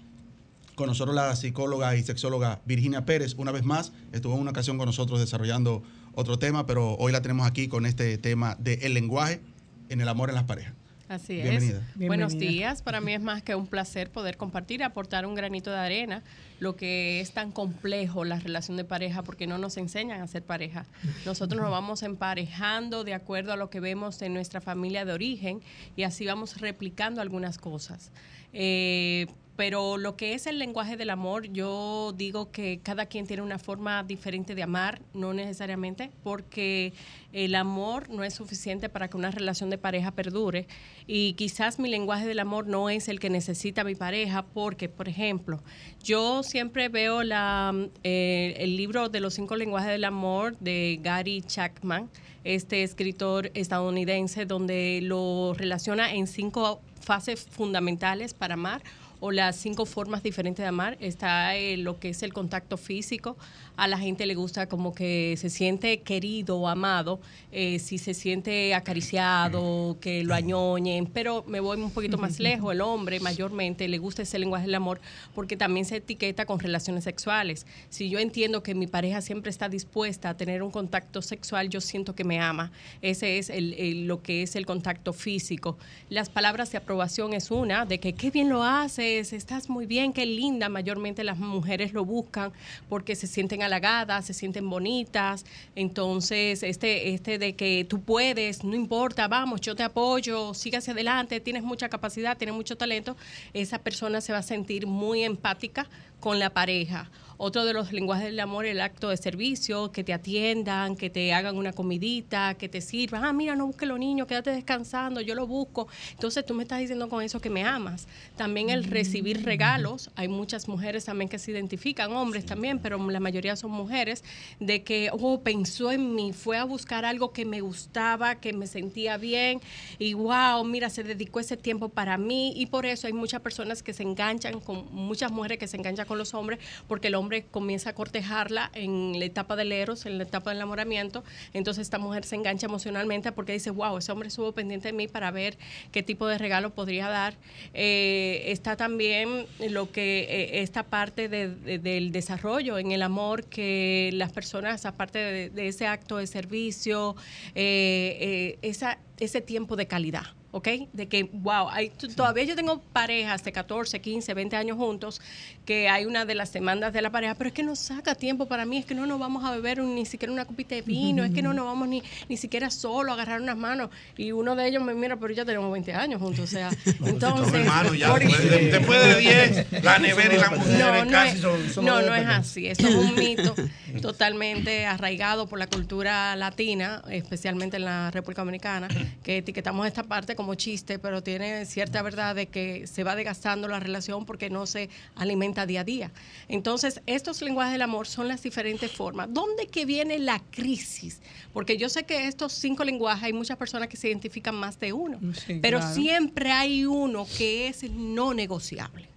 con nosotros la psicóloga y sexóloga Virginia Pérez, una vez más, estuvo en una ocasión con nosotros desarrollando otro tema, pero hoy la tenemos aquí con este tema del el lenguaje en el amor en las parejas. Así Bienvenida. es. Buenos días. Para mí es más que un placer poder compartir y aportar un granito de arena, lo que es tan complejo la relación de pareja, porque no nos enseñan a ser pareja. Nosotros nos vamos emparejando de acuerdo a lo que vemos en nuestra familia de origen y así vamos replicando algunas cosas. Eh, pero lo que es el lenguaje del amor, yo digo que cada quien tiene una forma diferente de amar, no necesariamente, porque el amor no es suficiente para que una relación de pareja perdure. Y quizás mi lenguaje del amor no es el que necesita mi pareja, porque, por ejemplo, yo siempre veo la, eh, el libro de los cinco lenguajes del amor de Gary Chapman, este escritor estadounidense, donde lo relaciona en cinco fases fundamentales para amar o las cinco formas diferentes de amar. Está eh, lo que es el contacto físico. A la gente le gusta como que se siente querido o amado, eh, si se siente acariciado, que lo añoñen. Pero me voy un poquito más lejos. El hombre mayormente le gusta ese lenguaje del amor porque también se etiqueta con relaciones sexuales. Si yo entiendo que mi pareja siempre está dispuesta a tener un contacto sexual, yo siento que me ama. Ese es el- el- lo que es el contacto físico. Las palabras de aprobación es una, de que qué bien lo haces, estás muy bien, qué linda. Mayormente las mujeres lo buscan porque se sienten halagadas, se sienten bonitas. Entonces, este, este de que tú puedes, no importa, vamos, yo te apoyo, hacia adelante, tienes mucha capacidad, tienes mucho talento, esa persona se va a sentir muy empática con la pareja. Otro de los lenguajes del amor, el acto de servicio, que te atiendan, que te hagan una comidita, que te sirvan. Ah, mira, no busques los niños, quédate descansando, yo lo busco. Entonces tú me estás diciendo con eso que me amas. También el recibir regalos. Hay muchas mujeres también que se identifican, hombres también, pero la mayoría son mujeres, de que, oh, pensó en mí, fue a buscar algo que me gustaba, que me sentía bien, y wow, mira, se dedicó ese tiempo para mí, y por eso hay muchas personas que se enganchan con, muchas mujeres que se enganchan con los hombres, porque el hombre comienza a cortejarla en la etapa del eros, en la etapa del enamoramiento, entonces esta mujer se engancha emocionalmente porque dice, wow, ese hombre estuvo pendiente de mí para ver qué tipo de regalo podría dar. Eh, está también lo que eh, esta parte de- de- del desarrollo en el amor que las personas, aparte de, de ese acto de servicio, eh, eh, esa, ese tiempo de calidad. ¿Ok? De que, wow, hay, t- todavía yo tengo parejas de 14, 15, 20 años juntos, que hay una de las demandas de la pareja, pero es que no saca tiempo para mí, es que no nos vamos a beber un- ni siquiera una copita de vino, es que no nos vamos ni, ni siquiera solo a agarrar unas manos. Y uno de ellos me mira, pero ya tenemos 20 años juntos, o sea, [laughs] entonces... hermano, ya por- después de- después de 10, la nevera y la mujer [laughs] no, no casi es, son- son no, no es así. Eso es un mito [laughs] totalmente arraigado por la cultura latina, especialmente en la República Dominicana, que etiquetamos esta parte como chiste, pero tiene cierta verdad de que se va desgastando la relación porque no se alimenta día a día. Entonces, estos lenguajes del amor son las diferentes formas. ¿Dónde que viene la crisis? Porque yo sé que estos cinco lenguajes hay muchas personas que se identifican más de uno, Sí, pero claro. siempre hay uno que es no negociable.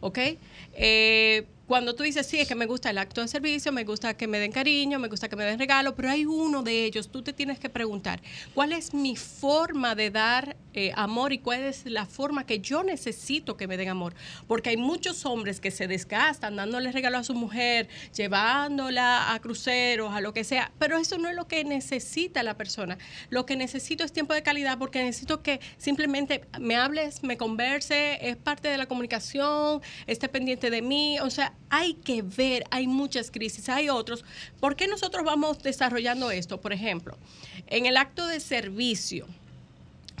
¿ok? Eh, cuando tú dices, sí, es que me gusta el acto de servicio, me gusta que me den cariño, me gusta que me den regalo, pero hay uno de ellos, tú te tienes que preguntar, ¿cuál es mi forma de dar eh, amor y cuál es la forma que yo necesito que me den amor? Porque hay muchos hombres que se desgastan dándole regalo a su mujer, llevándola a cruceros, a lo que sea, pero eso no es lo que necesita la persona. Lo que necesito es tiempo de calidad porque necesito que simplemente me hables, me converse, es parte de la comunicación, esté pendiente de mí, o sea, hay que ver, hay muchas crisis, hay otros. ¿Por qué nosotros vamos desarrollando esto? Por ejemplo, en el acto de servicio,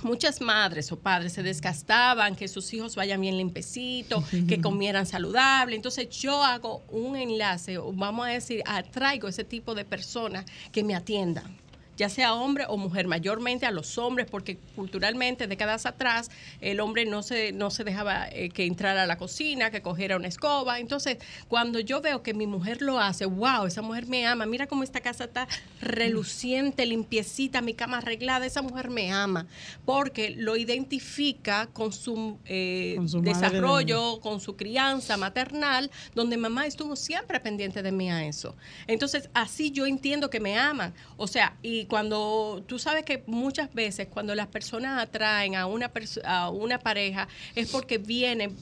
muchas madres o padres se desgastaban que sus hijos vayan bien limpiecitos, que comieran saludable. Entonces yo hago un enlace, o vamos a decir, atraigo ese tipo de personas que me atiendan ya sea hombre o mujer, mayormente a los hombres, porque culturalmente, décadas atrás, el hombre no se, no se dejaba eh, que entrara a la cocina, que cogiera una escoba. Entonces, cuando yo veo que mi mujer lo hace, wow, esa mujer me ama, mira cómo esta casa está reluciente, limpiecita, mi cama arreglada, esa mujer me ama, porque lo identifica con su, eh, Con su desarrollo, con su crianza maternal, donde mamá estuvo siempre pendiente de mí a eso. Entonces, así yo entiendo que me aman. O sea, y cuando tú sabes que muchas veces cuando las personas atraen a una, a una pareja es porque vienen,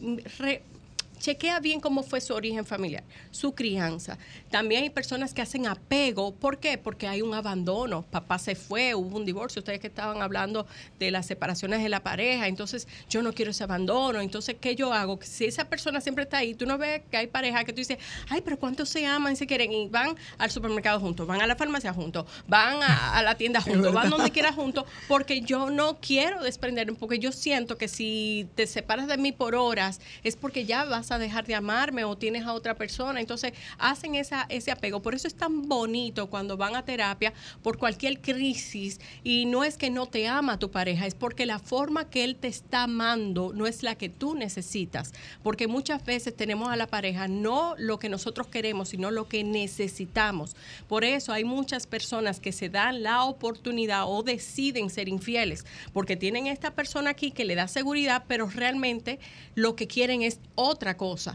chequea bien cómo fue su origen familiar, su crianza. También hay personas que hacen apego. ¿Por qué? Porque hay un abandono. Papá se fue, hubo un divorcio. Ustedes que estaban hablando de las separaciones de la pareja. Entonces, yo no quiero ese abandono. Entonces, ¿qué yo hago? Si esa persona siempre está ahí, tú no ves que hay pareja que tú dices, ay, pero ¿cuántos se aman y se quieren? Y van al supermercado juntos, van a la farmacia juntos, van a, a la tienda juntos, van donde quiera juntos, porque yo no quiero desprenderme, porque yo siento que si te separas de mí por horas, es porque ya vas a dejar de amarme o tienes a otra persona. Entonces, hacen esa, ese apego. Por eso es tan bonito cuando van a terapia por cualquier crisis. Y no es que no te ama tu pareja, es porque la forma que él te está amando no es la que tú necesitas. Porque muchas veces tenemos a la pareja no lo que nosotros queremos, sino lo que necesitamos. Por eso hay muchas personas que se dan la oportunidad o deciden ser infieles, porque tienen esta persona aquí que le da seguridad, pero realmente lo que quieren es otra cosa cosa.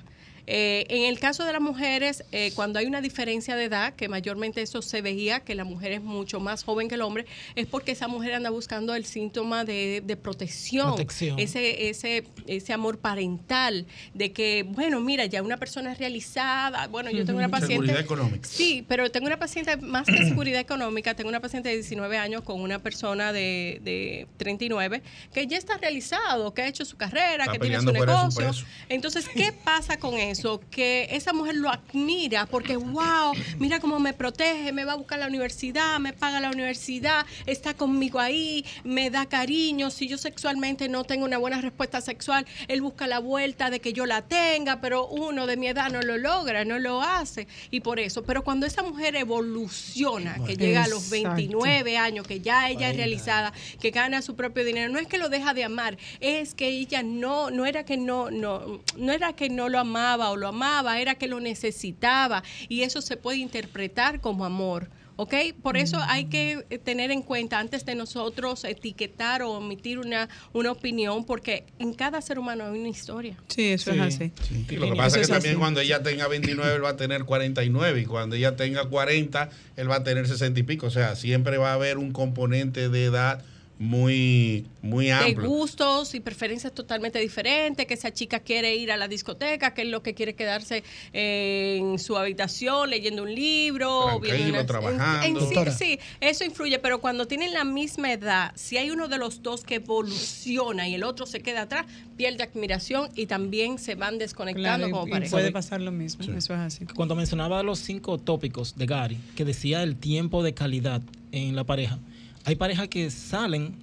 Eh, en el caso de las mujeres, eh, cuando hay una diferencia de edad, que mayormente eso se veía, que la mujer es mucho más joven que el hombre, es porque esa mujer anda buscando el síntoma de, de protección, Protección. Ese, ese, ese amor parental, de que, bueno, mira, ya una persona es realizada, bueno, yo tengo una paciente... Seguridad económica. Sí, pero tengo una paciente, más que seguridad económica, tengo una paciente de 19 años con una persona de, de 39 que ya está realizado, que ha hecho su carrera, Está que tiene su negocio. eso. Entonces, ¿qué pasa con eso? Que esa mujer lo admira porque, wow, mira cómo me protege, me va a buscar la universidad, me paga la universidad, está conmigo ahí, me da cariño. Si yo sexualmente no tengo una buena respuesta sexual, él busca la vuelta de que yo la tenga, pero uno de mi edad no lo logra, no lo hace. Y por eso, pero cuando esa mujer evoluciona, que llega a los Exacto. 29 años, que ya ella es realizada, que gana su propio dinero, no es que lo deja de amar, es que ella no, no era que no, no, no era que no lo amaba o lo amaba, era que lo necesitaba. Y eso se puede interpretar como amor. ¿Ok? Por eso hay que eh, tener en cuenta antes de nosotros etiquetar o emitir una, una opinión, porque en cada ser humano hay una historia. Sí, eso es así. Y lo que pasa Eso es que también así. cuando ella tenga 29, él va a tener 49. Y cuando ella tenga 40, él va a tener 60 y pico. O sea, siempre va a haber un componente de edad muy, muy de amplio. gustos y preferencias totalmente diferentes, que esa chica quiere ir a la discoteca, que es lo que quiere quedarse en su habitación leyendo un libro, viendo trabajando. en- en sí, eso influye, pero cuando tienen la misma edad, si hay uno de los dos que evoluciona y el otro se queda atrás, pierde admiración y también se van desconectando Claro, como y- y pareja. puede pasar lo mismo, eso es así. Cuando mencionaba los cinco tópicos de Gary, que decía el tiempo de calidad en la pareja, hay parejas que salen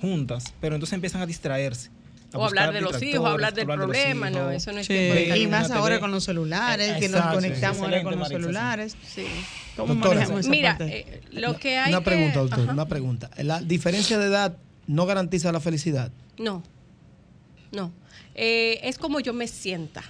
juntas, pero entonces empiezan a distraerse. a O hablar de los hijos, hablar del de los problema, no, eso no es Sí, tiempo y más ahora TV. con los celulares, que nos conectamos ahora con los celulares. Sí. ¿Cómo Doctora, manejamos esa Mira, parte? eh, lo que hay Una que- pregunta, doctor, Ajá. una pregunta. ¿La diferencia de edad no garantiza la felicidad? No, no. Eh, es como yo me sienta.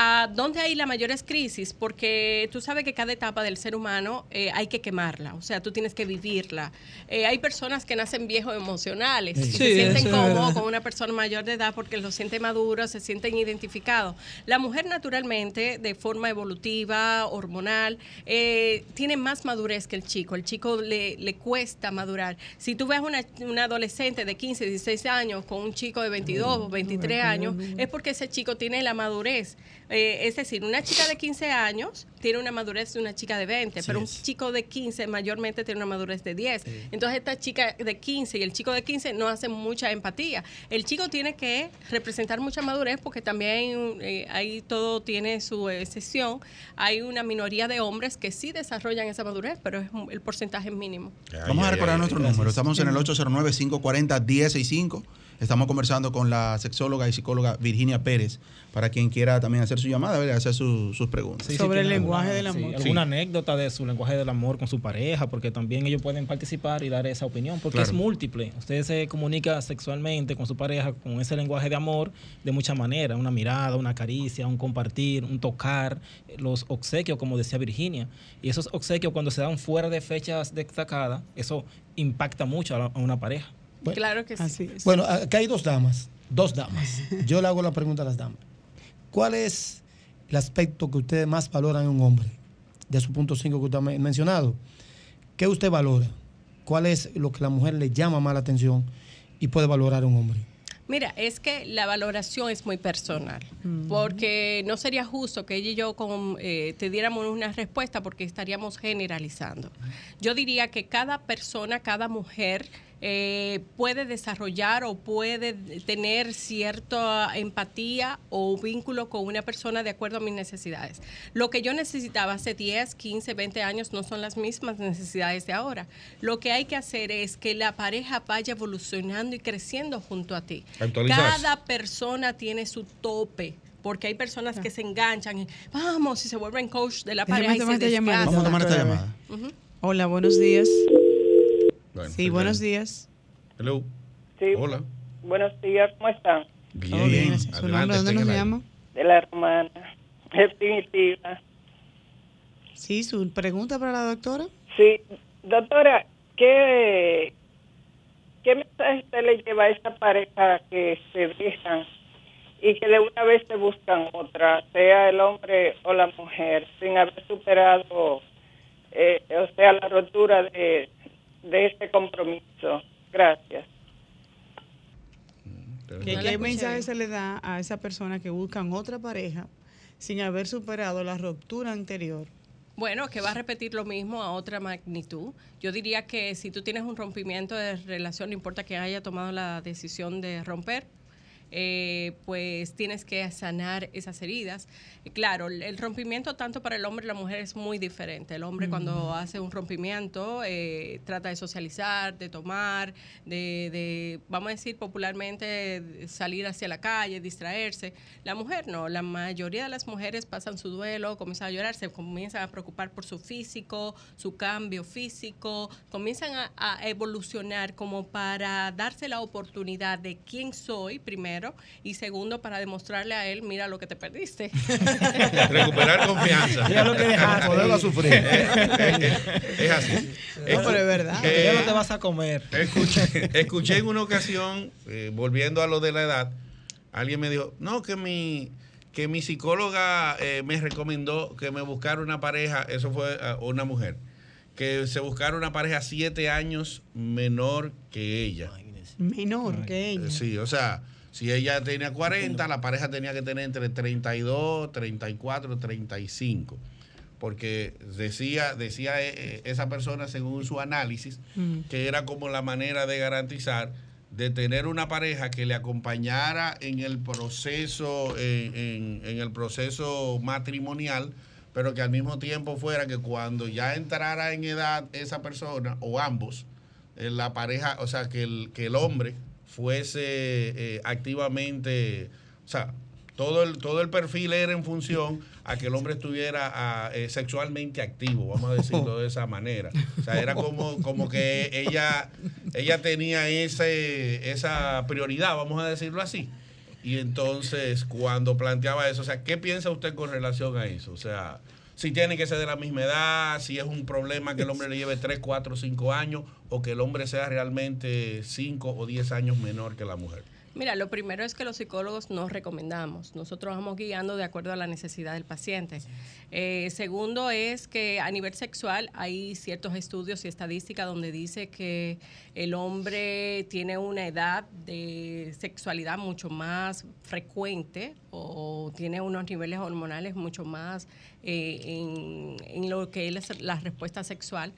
¿A dónde hay las mayores crisis? Porque tú sabes que cada etapa del ser humano eh, hay que quemarla, o sea, tú tienes que vivirla. Eh, hay personas que nacen viejos emocionales, Sí. se sienten cómodos con una persona mayor de edad porque lo sienten maduro, se sienten identificados. La mujer naturalmente, de forma evolutiva, hormonal, eh, tiene más madurez que el chico. El chico le, le cuesta madurar. Si tú ves una, una adolescente de 15, 16 años con un chico de 22 o 23 años, es porque ese chico tiene la madurez. Eh, es decir, una chica de 15 años tiene una madurez de una chica de 20, pero un chico de 15 mayormente tiene una madurez de 10. Entonces esta chica de 15 y el chico de 15 no hacen mucha empatía. El chico tiene que representar mucha madurez porque también eh, ahí todo tiene su excepción. Hay una minoría de hombres que sí desarrollan esa madurez, pero es un- el porcentaje es mínimo. Vamos a recordar nuestro número. Estamos en el 809-540-1065. Estamos conversando con la sexóloga y psicóloga Virginia Pérez, para quien quiera también hacer su llamada, ¿verdad? hacer su- sus preguntas. Sí, sí, Sobre el lenguaje del sí, amor. alguna anécdota de su lenguaje del amor con su pareja, porque también ellos pueden participar y dar esa opinión, porque Claro. es múltiple. Usted se comunica sexualmente con su pareja con ese lenguaje de amor de muchas maneras, una mirada, una caricia, un compartir, un tocar, los obsequios, como decía Virginia. Y esos obsequios cuando se dan fuera de fechas destacadas, eso impacta mucho a, la- a una pareja. Claro que sí. Así es. Bueno, acá hay dos damas, dos damas. [laughs] Yo le hago la pregunta a las damas. ¿Cuál es el aspecto que ustedes más valoran en un hombre? De su punto 5 que usted ha men- mencionado. ¿Qué usted valora? ¿Cuál es lo que la mujer le llama más la atención y puede valorar en un hombre? Mira, es que la valoración es muy personal, porque no sería justo que ella y yo con, eh, te diéramos una respuesta porque estaríamos generalizando. Yo diría que cada persona, cada mujer eh, puede desarrollar o puede tener cierta empatía o vínculo con una persona de acuerdo a mis necesidades. Lo que yo necesitaba hace 10, 15, 20 años no son las mismas necesidades de ahora. Lo que hay que hacer es que la pareja vaya evolucionando y creciendo junto a ti. Cada persona tiene su tope. Porque hay personas que se enganchan y vamos y se vuelven coach de la Déjame pareja y se esta llamada. desgastan. Vamos a tomar esta llamada. Hola, buenos días. Bueno, Sí, buenos días. Hello. Sí, Hola. buenos días, ¿cómo están? Bien, bien. ¿Su Adelante, nombre? ¿Dónde nos llama? De la hermana. Definitiva. Sí, su pregunta para la doctora. Sí, doctora, ¿qué, qué mensaje usted le lleva a esa pareja que se dejan y que de una vez se buscan otra, sea el hombre o la mujer, sin haber superado, eh, o sea, la rotura de, de ese compromiso? Gracias. ¿Qué, No mensaje se le da a esa persona que buscan otra pareja sin haber superado la ruptura anterior? Bueno, que va a repetir lo mismo a otra magnitud. Yo diría que si tú tienes un rompimiento de relación, no importa que haya tomado la decisión de romper, eh, pues tienes que sanar esas heridas. Y claro, el- rompimiento tanto para el hombre y la mujer es muy diferente. El hombre cuando hace un rompimiento eh, trata de socializar, de tomar, de, de, vamos a decir popularmente, salir hacia la calle, distraerse. La mujer no, la mayoría de las mujeres pasan su duelo, comienzan a llorar, se comienzan a preocupar por su físico, su cambio físico, comienzan a, a evolucionar como para darse la oportunidad de quién soy primero y segundo para demostrarle a él, mira lo que te perdiste. [laughs] Recuperar confianza. Mira lo que dejaste. Poderlo sufrir. es así. No, pero es verdad. Eh, ya no te vas a comer. Escuché, escuché en una ocasión, eh, volviendo a lo de la edad, alguien me dijo, no, que mi, que mi psicóloga eh, me recomendó que me buscara una pareja, eso fue eh, una mujer, que se buscara una pareja siete años menor que ella. Menor que ella. Sí, o sea, si ella tenía 40, la pareja tenía que tener entre 32, 34, 35. Porque decía, decía eh, eh, esa persona, según su análisis, Mm. que era como la manera de garantizar de tener una pareja que le acompañara en el proceso, en, en- en el proceso matrimonial, pero que al mismo tiempo fuera que cuando ya entrara en edad esa persona, o ambos, eh, la pareja, o sea, que el, que el hombre fuese eh, activamente, o sea, todo el, todo el perfil era en función a que el hombre estuviera eh, sexualmente activo, vamos a decirlo de esa manera. O sea, era como, como que ella, ella tenía ese, esa prioridad, vamos a decirlo así. Y entonces, cuando planteaba eso, o sea, ¿qué piensa usted con relación a eso? O sea, si tiene que ser de la misma edad, si es un problema que el hombre le lleve 3, 4, 5 años, o que el hombre sea realmente 5 o 10 años menor que la mujer. Mira, lo primero es que los psicólogos nos recomendamos. Nosotros vamos guiando de acuerdo a la necesidad del paciente. Eh, segundo es que a nivel sexual hay ciertos estudios y estadísticas donde dice que el hombre tiene una edad de sexualidad mucho más frecuente o tiene unos niveles hormonales mucho más eh, en, en lo que es la respuesta sexual.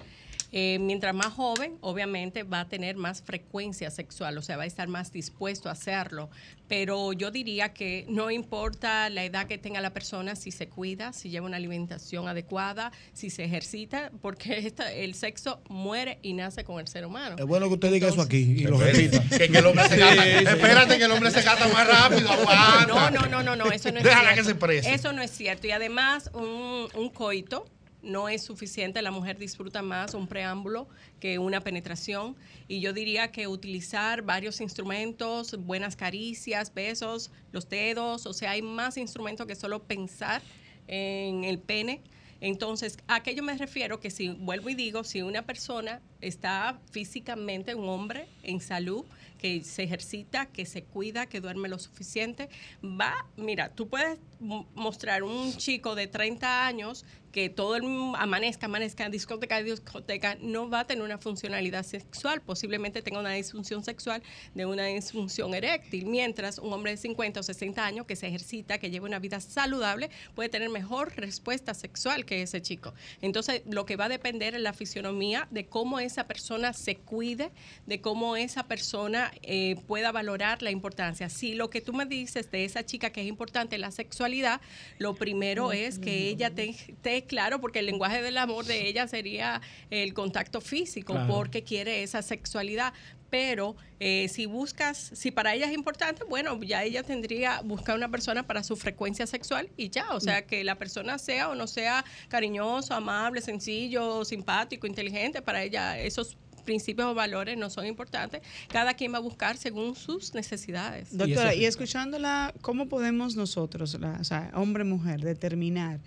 Eh, mientras más joven, obviamente va a tener más frecuencia sexual, o sea, va a estar más dispuesto a hacerlo. Pero yo diría que no importa la edad que tenga la persona, si se cuida, si lleva una alimentación adecuada, si se ejercita, porque [laughs] esta- el sexo muere y nace con el ser humano. Es bueno que usted diga eso aquí y lo repita. [laughs] que- que el hombre se Sí, sí. espérate que el hombre se gasta más rápido, aguanta. No, no, no, no, no, eso no es Déjala cierto. que se exprese. Eso no es cierto. Y además, un, un coito no es suficiente. La mujer disfruta más un preámbulo que una penetración. Y yo diría que utilizar varios instrumentos, buenas caricias, besos, los dedos, o sea, hay más instrumentos que solo pensar en el pene. Entonces, a qué yo me refiero que si, vuelvo y digo, si una persona está físicamente, un hombre en salud, que se ejercita, que se cuida, que duerme lo suficiente, va, mira, tú puedes mo- mostrar un chico de 30 años que todo el amanezca, amanezca, discoteca, discoteca, no va a tener una funcionalidad sexual. Posiblemente tenga una disfunción sexual de una disfunción eréctil. Mientras un hombre de 50 o 60 años que se ejercita, que lleva una vida saludable, puede tener mejor respuesta sexual que ese chico. Entonces, lo que va a depender es la fisionomía de cómo esa persona se cuide, de cómo esa persona eh, pueda valorar la importancia. Si lo que tú me dices de esa chica que es importante la sexualidad, lo primero es que ella te, te claro, porque el lenguaje del amor de ella sería el contacto físico, Claro. porque quiere esa sexualidad. Pero eh, si buscas, si para ella es importante, bueno, ya ella tendría buscar una persona para su frecuencia sexual y ya, o sea, que la persona sea o no sea cariñoso, amable, sencillo, simpático, inteligente, para ella esos principios o valores no son importantes. Cada quien va a buscar según sus necesidades. Doctora, y, escuchándola, ¿cómo podemos nosotros, la- o sea, hombre mujer, determinar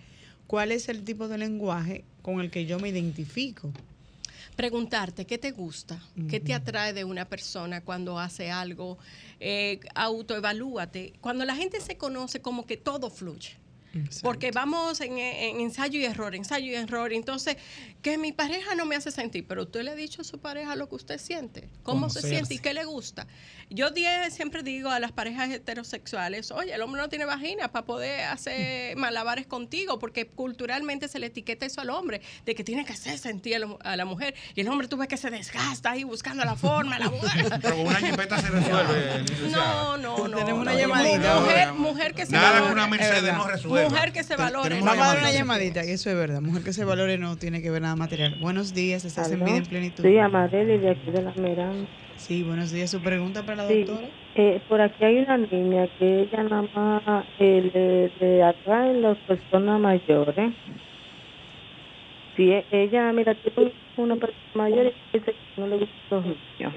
cuál es el tipo de lenguaje con el que yo me identifico? preguntarte qué te gusta, qué te atrae de una persona cuando hace algo, eh, autoevalúate. Cuando la gente se conoce, como que todo fluye. Porque vamos en, en ensayo y error, ensayo y error. Entonces, que mi pareja no me hace sentir, pero usted le ha dicho a su pareja lo que usted siente, cómo se siente y qué le gusta. Yo di- siempre digo a las parejas heterosexuales, oye, el hombre no tiene vagina para poder hacer malabares contigo, porque culturalmente se le etiqueta eso al hombre, de que tiene que hacer sentir a la, a la mujer. Y el hombre tú ves que se desgasta ahí buscando la forma, la [laughs] mujer. Pero con una jipeta se resuelve. No, no, no. Tenemos una no. llamadita. Mujer, mujer que se Nada valore. que una Mercedes no resuelva. Mujer que se valore. Vamos a dar una llamadita, que eso es verdad. Mujer que se valore no tiene que ver nada material. Buenos días, estás en vida en plenitud. Sí, Amareli de aquí de la Miranda. Sí, buenos días. ¿Su pregunta para la Sí, doctora? eh, por aquí hay una niña que ella nada más eh, le, le atraen las personas mayores. Sí, e- ella, mira, tiene una persona mayor y dice que no le gustan los niños.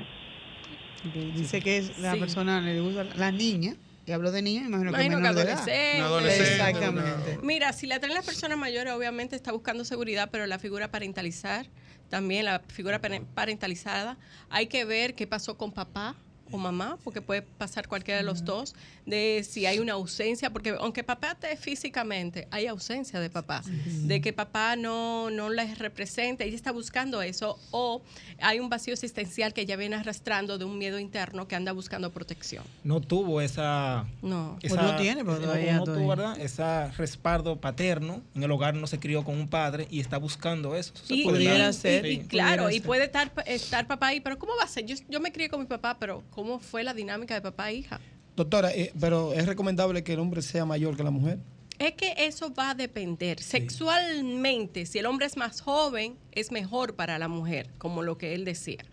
Dice que es la Sí. persona le gusta la niña. Y hablo de niña, imagino, Imagino que que menor de edad. adolescente. Una adolescente, Exactamente. Mira, si la traen las personas mayores, obviamente está buscando seguridad, pero la figura parentalizar, también la figura pare- parentalizada, hay que ver qué pasó con papá o mamá, porque puede pasar cualquiera de los dos, de si hay una ausencia, porque aunque papá esté físicamente, hay ausencia de papá, de que papá no, no les representa, ella está buscando eso, o hay un vacío existencial que ella viene arrastrando de un miedo interno que anda buscando protección. No tuvo esa. No. Pues no tiene, pero no- todavía- no tuvo. ¿verdad? Ese respaldo paterno. En el hogar no se crió con un padre y está buscando eso. Eso Y, puede y- dar. y- ser, y pudiera claro, y puede estar, estar papá ahí, pero ¿cómo va a ser? Yo, yo me crié con mi papá, pero ¿cómo fue la dinámica de papá e hija? Doctora, eh, pero es recomendable que el hombre sea mayor que la mujer. Es que eso va a depender. Sexualmente, si el hombre es más joven, es mejor para la mujer, como lo que él decía.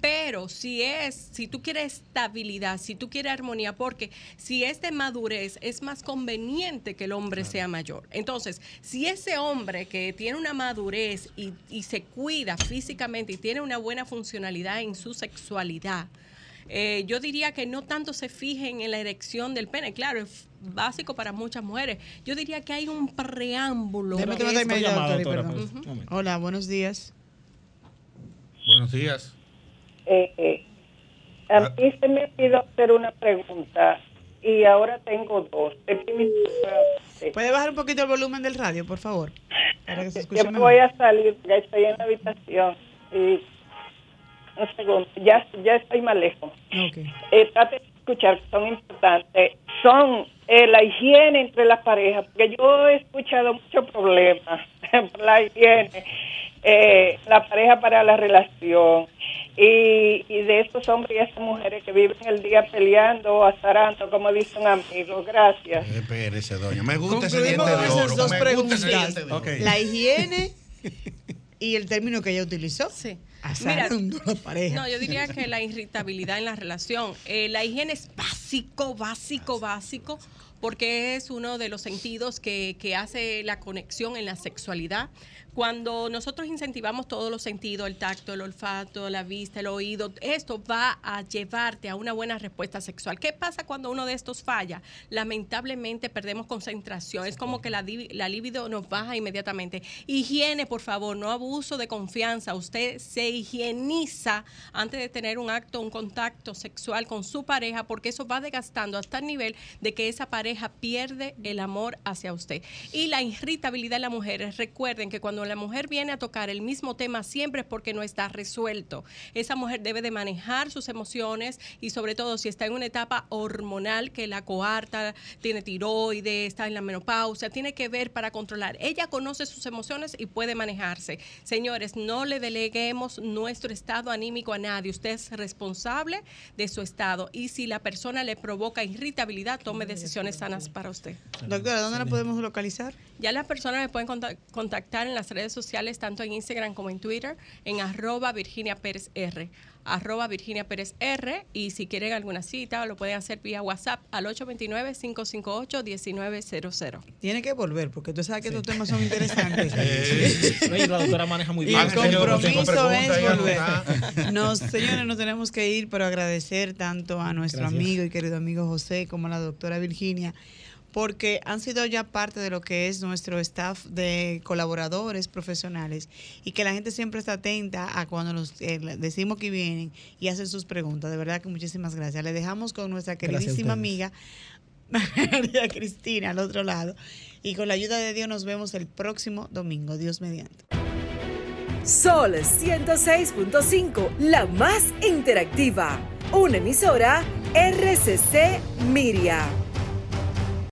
Pero si es, si tú quieres estabilidad, si tú quieres armonía, porque si es de madurez, es más conveniente que el hombre sea mayor. Entonces, si ese hombre que tiene una madurez y, y se cuida físicamente y tiene una buena funcionalidad en su sexualidad, eh, yo diría que no tanto se fijen en la erección del pene, claro, es básico para muchas mujeres. Yo diría que hay un preámbulo. Déjame que tomar es- media, llamada, doctora, y doctora, perdón. un momento. Hola, buenos días. Buenos días. Eh, eh, a mí se me pidió hacer una pregunta y ahora tengo dos. ¿Puede bajar un poquito el volumen del radio, por favor? Para que se escuche Yo me mejor. voy a salir, ya estoy en la habitación. Y ya, ya estoy más lejos. Ok. Eh, trate de escuchar, que son importantes. Son eh, la higiene entre las parejas, porque yo he escuchado muchos problemas [laughs] por la higiene, eh, la pareja para la relación. Y, y de estos hombres y estas mujeres que viven el día peleando o azarando, como dice un amigo. Gracias. Espérese, doña. Me gusta ese diente de oro. esas dos Me gusta ese preguntas. diente de oro. La higiene [laughs] y el término que ella utilizó. Sí. Azarando la pareja. No, yo diría que la irritabilidad en la relación. Eh, la higiene es básico, básico, básico, porque es uno de los sentidos que, que hace la conexión en la sexualidad. Cuando nosotros incentivamos todos los sentidos, el tacto, el olfato, la vista, el oído, esto va a llevarte a una buena respuesta sexual. ¿Qué pasa cuando uno de estos falla? Lamentablemente perdemos concentración. Es como que la, libido nos baja inmediatamente. Higiene, por favor, no abuso de confianza. Usted se higieniza antes de tener un acto, un contacto sexual con su pareja, porque eso va desgastando hasta el nivel de que esa pareja pierde el amor hacia usted. Y la irritabilidad de las mujeres, recuerden que cuando la mujer viene a tocar el mismo tema siempre es porque no está resuelto. Esa mujer debe de manejar sus emociones y sobre todo si está en una etapa hormonal que la coarta, tiene tiroides, está en la menopausia, tiene que ver para controlar. Ella conoce sus emociones y puede manejarse. Señores, no le deleguemos nuestro estado anímico a nadie. Usted es responsable de su estado y si la persona le provoca irritabilidad, tome decisiones sanas para usted. Doctora, ¿dónde la podemos localizar? Ya las personas me pueden conta- contactar en las redes sociales, tanto en Instagram como en Twitter, en arroba Virginia Pérez R. Arroba Virginia Pérez R. Y si quieren alguna cita, lo pueden hacer vía WhatsApp al 829-558-1900. Tiene que volver, porque tú sabes que estos temas son interesantes. [laughs] Sí. Oye, la doctora maneja muy Y bien. el compromiso es volver. Nos, señores, nos tenemos que ir, pero agradecer tanto a nuestro Gracias. amigo y querido amigo José como a la doctora Virginia, porque han sido ya parte de lo que es nuestro staff de colaboradores profesionales y que la gente siempre está atenta a cuando nos eh, decimos que vienen y hacen sus preguntas. De verdad que muchísimas gracias. Le dejamos con nuestra queridísima amiga [laughs] María Cristina al otro lado. Y con la ayuda de Dios nos vemos el próximo domingo. Dios mediante. Sol 106.5, la más interactiva. Una emisora RCC Miria.